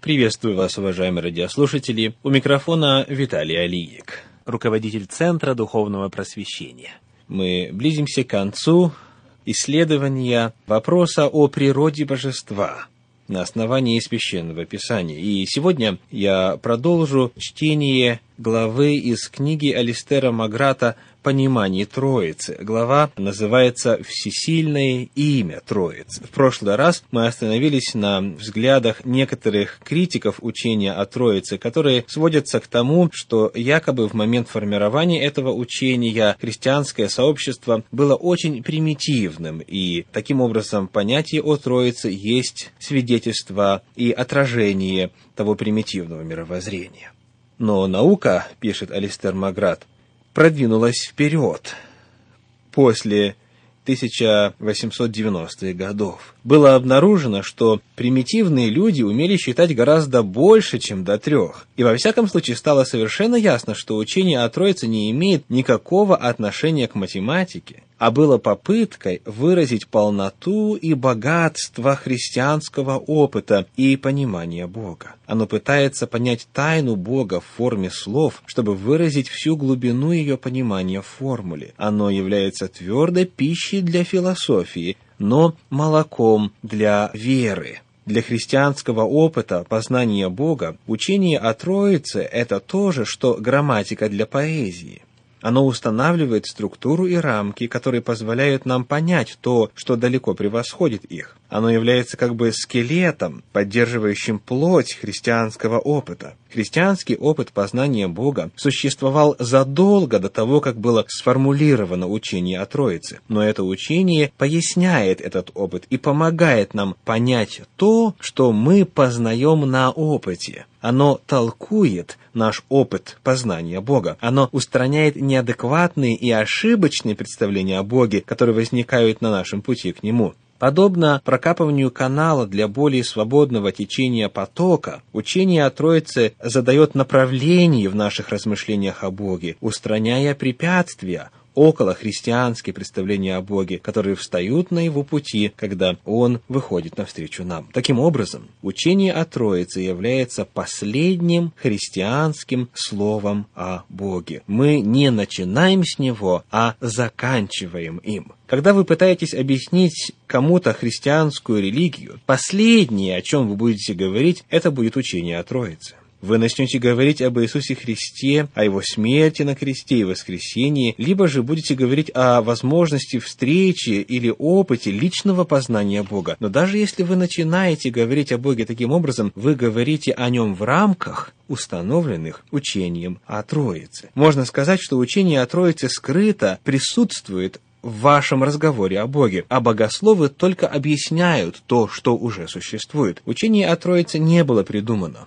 Приветствую вас, уважаемые радиослушатели. У микрофона Виталий Алиек, руководитель Центра Духовного Просвещения. Мы близимся к концу исследования вопроса о природе божества на основании Священного Писания. И сегодня я продолжу чтение главы из книги Алистера Маграта понимании Троицы. Глава называется «Всесильное имя Троицы». В прошлый раз мы остановились на взглядах некоторых критиков учения о Троице, которые сводятся к тому, что якобы в момент формирования этого учения христианское сообщество было очень примитивным, и таким образом понятие о Троице есть свидетельство и отражение того примитивного мировоззрения. Но наука, пишет Алистер Маград, продвинулась вперед после 1890-х годов. Было обнаружено, что примитивные люди умели считать гораздо больше, чем до трех. И во всяком случае стало совершенно ясно, что учение о Троице не имеет никакого отношения к математике, а было попыткой выразить полноту и богатство христианского опыта и понимания Бога. Оно пытается понять тайну Бога в форме слов, чтобы выразить всю глубину ее понимания в формуле. Оно является твердой пищей для философии, но молоком для веры. Для христианского опыта познания Бога учение о Троице – это то же, что грамматика для поэзии. Оно устанавливает структуру и рамки, которые позволяют нам понять то, что далеко превосходит их. Оно является как бы скелетом, поддерживающим плоть христианского опыта. Христианский опыт познания Бога существовал задолго до того, как было сформулировано учение о Троице. Но это учение поясняет этот опыт и помогает нам понять то, что мы познаем на опыте. Оно толкует наш опыт познания Бога. Оно устраняет неадекватные и ошибочные представления о Боге, которые возникают на нашем пути к Нему. Подобно прокапыванию канала для более свободного течения потока, учение о Троице задает направление в наших размышлениях о Боге, устраняя препятствия, около христианские представления о Боге, которые встают на его пути, когда он выходит навстречу нам. Таким образом, учение о Троице является последним христианским словом о Боге. Мы не начинаем с него, а заканчиваем им. Когда вы пытаетесь объяснить кому-то христианскую религию, последнее, о чем вы будете говорить, это будет учение о Троице. Вы начнете говорить об Иисусе Христе, о Его смерти на кресте и воскресении, либо же будете говорить о возможности встречи или опыте личного познания Бога. Но даже если вы начинаете говорить о Боге таким образом, вы говорите о Нем в рамках, установленных учением о Троице. Можно сказать, что учение о Троице скрыто присутствует в вашем разговоре о Боге, а богословы только объясняют то, что уже существует. Учение о Троице не было придумано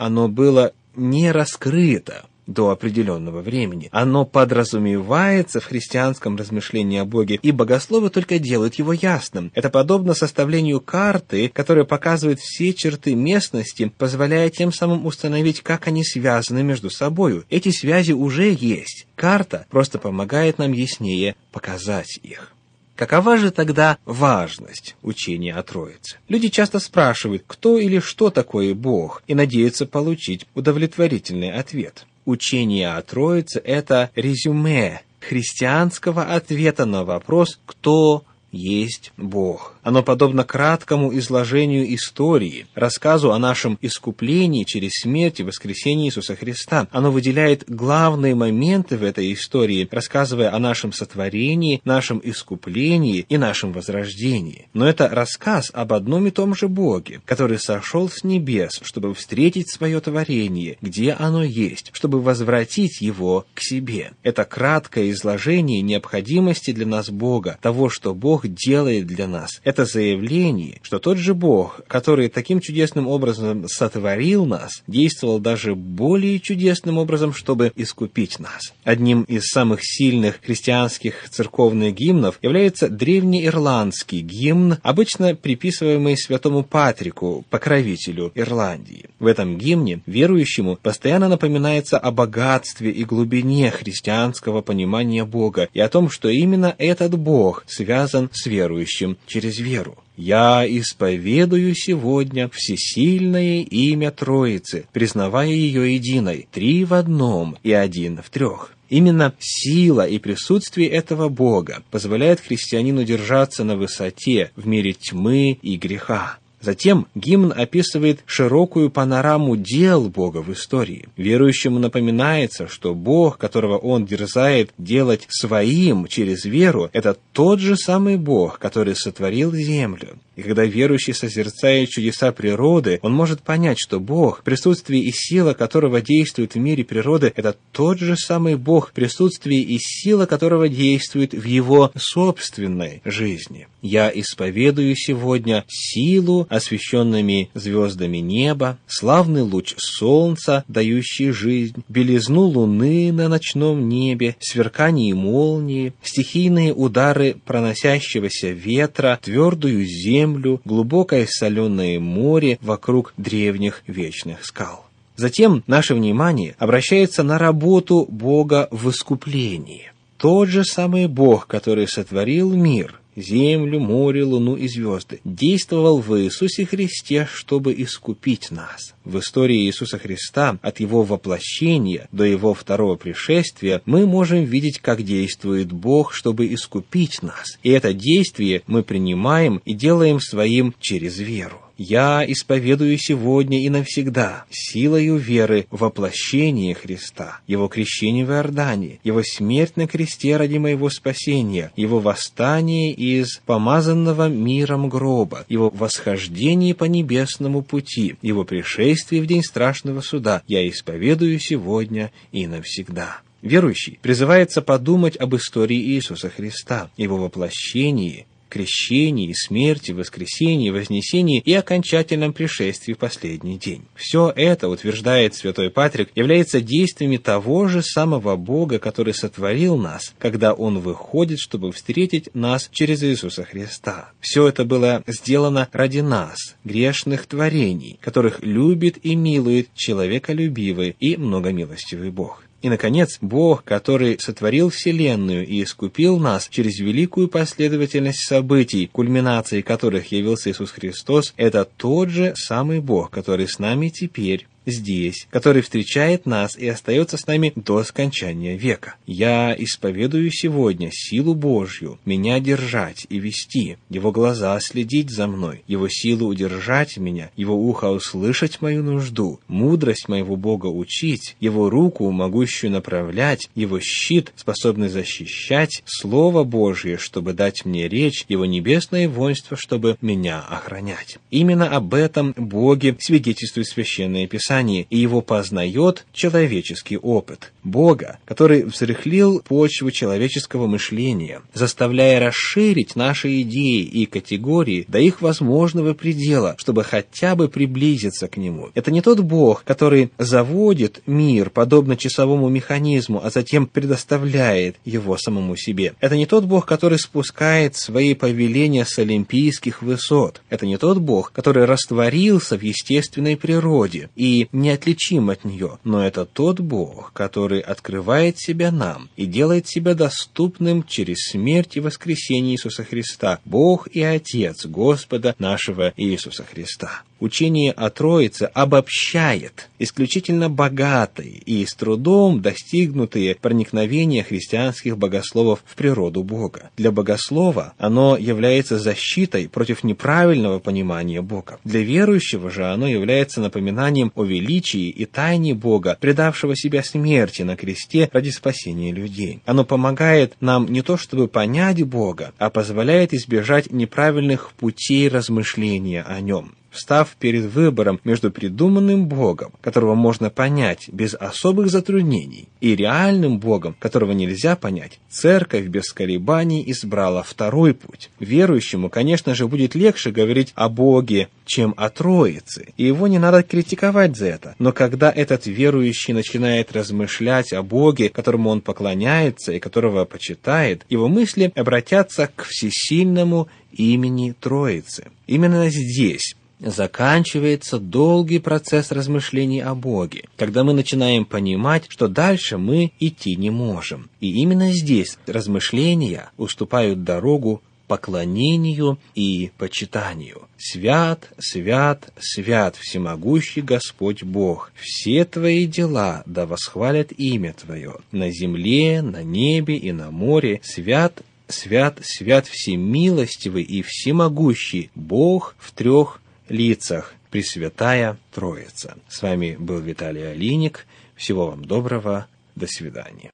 оно было не раскрыто до определенного времени. Оно подразумевается в христианском размышлении о Боге, и богословы только делают его ясным. Это подобно составлению карты, которая показывает все черты местности, позволяя тем самым установить, как они связаны между собою. Эти связи уже есть. Карта просто помогает нам яснее показать их. Какова же тогда важность учения о Троице? Люди часто спрашивают, кто или что такое Бог, и надеются получить удовлетворительный ответ. Учение о Троице – это резюме христианского ответа на вопрос «Кто есть Бог. Оно подобно краткому изложению истории, рассказу о нашем искуплении через смерть и воскресение Иисуса Христа. Оно выделяет главные моменты в этой истории, рассказывая о нашем сотворении, нашем искуплении и нашем возрождении. Но это рассказ об одном и том же Боге, который сошел с небес, чтобы встретить свое творение, где оно есть, чтобы возвратить его к себе. Это краткое изложение необходимости для нас Бога, того, что Бог делает для нас это заявление, что тот же Бог, который таким чудесным образом сотворил нас, действовал даже более чудесным образом, чтобы искупить нас. Одним из самых сильных христианских церковных гимнов является древнеирландский гимн, обычно приписываемый святому Патрику, покровителю Ирландии. В этом гимне верующему постоянно напоминается о богатстве и глубине христианского понимания Бога и о том, что именно этот Бог связан с верующим через веру. «Я исповедую сегодня всесильное имя Троицы, признавая ее единой, три в одном и один в трех». Именно сила и присутствие этого Бога позволяет христианину держаться на высоте в мире тьмы и греха. Затем гимн описывает широкую панораму дел Бога в истории. Верующему напоминается, что Бог, которого он дерзает делать своим через веру, это тот же самый Бог, который сотворил землю. И когда верующий созерцает чудеса природы, он может понять, что Бог, присутствие и сила которого действует в мире природы, это тот же самый Бог, присутствие и сила которого действует в его собственной жизни. Я исповедую сегодня силу, освещенными звездами неба, славный луч солнца, дающий жизнь, белизну луны на ночном небе, сверкание молнии, стихийные удары проносящегося ветра, твердую землю, землю, глубокое соленое море вокруг древних вечных скал. Затем наше внимание обращается на работу Бога в искуплении. Тот же самый Бог, который сотворил мир, землю, море, луну и звезды, действовал в Иисусе Христе, чтобы искупить нас. В истории Иисуса Христа от Его воплощения до Его второго пришествия мы можем видеть, как действует Бог, чтобы искупить нас. И это действие мы принимаем и делаем своим через веру. Я исповедую сегодня и навсегда силою веры воплощение Христа, Его крещение в Иордане, Его смерть на кресте ради моего спасения, Его восстание из помазанного миром гроба, Его восхождение по небесному пути, Его пришествие в день страшного суда. Я исповедую сегодня и навсегда. Верующий призывается подумать об истории Иисуса Христа, Его воплощении, крещении, смерти, воскресении, вознесении и окончательном пришествии в последний день. Все это, утверждает святой Патрик, является действиями того же самого Бога, который сотворил нас, когда Он выходит, чтобы встретить нас через Иисуса Христа. Все это было сделано ради нас, грешных творений, которых любит и милует человеколюбивый и многомилостивый Бог. И, наконец, Бог, который сотворил Вселенную и искупил нас через великую последовательность событий, кульминацией которых явился Иисус Христос, это тот же самый Бог, который с нами теперь здесь, который встречает нас и остается с нами до скончания века. Я исповедую сегодня силу Божью, меня держать и вести, его глаза следить за мной, его силу удержать меня, его ухо услышать мою нужду, мудрость моего Бога учить, его руку, могущую направлять, его щит, способный защищать, Слово Божье, чтобы дать мне речь, его небесное воинство, чтобы меня охранять. Именно об этом Боге свидетельствует Священное Писание Писании, и его познает человеческий опыт. Бога, который взрыхлил почву человеческого мышления, заставляя расширить наши идеи и категории до их возможного предела, чтобы хотя бы приблизиться к нему. Это не тот Бог, который заводит мир, подобно часовому механизму, а затем предоставляет его самому себе. Это не тот Бог, который спускает свои повеления с олимпийских высот. Это не тот Бог, который растворился в естественной природе и неотличим от нее, но это тот Бог, который открывает себя нам и делает себя доступным через смерть и воскресение Иисуса Христа, Бог и Отец Господа нашего Иисуса Христа учение о Троице обобщает исключительно богатые и с трудом достигнутые проникновения христианских богословов в природу Бога. Для богослова оно является защитой против неправильного понимания Бога. Для верующего же оно является напоминанием о величии и тайне Бога, предавшего себя смерти на кресте ради спасения людей. Оно помогает нам не то чтобы понять Бога, а позволяет избежать неправильных путей размышления о нем встав перед выбором между придуманным Богом, которого можно понять без особых затруднений, и реальным Богом, которого нельзя понять, церковь без колебаний избрала второй путь. Верующему, конечно же, будет легче говорить о Боге, чем о Троице, и его не надо критиковать за это. Но когда этот верующий начинает размышлять о Боге, которому он поклоняется и которого почитает, его мысли обратятся к всесильному имени Троицы. Именно здесь заканчивается долгий процесс размышлений о Боге, когда мы начинаем понимать, что дальше мы идти не можем. И именно здесь размышления уступают дорогу поклонению и почитанию. Свят, свят, свят, всемогущий Господь Бог, все Твои дела да восхвалят имя Твое, на земле, на небе и на море, свят, свят, свят всемилостивый и всемогущий Бог в трех лицах, Пресвятая Троица. С вами был Виталий Алиник. Всего вам доброго. До свидания.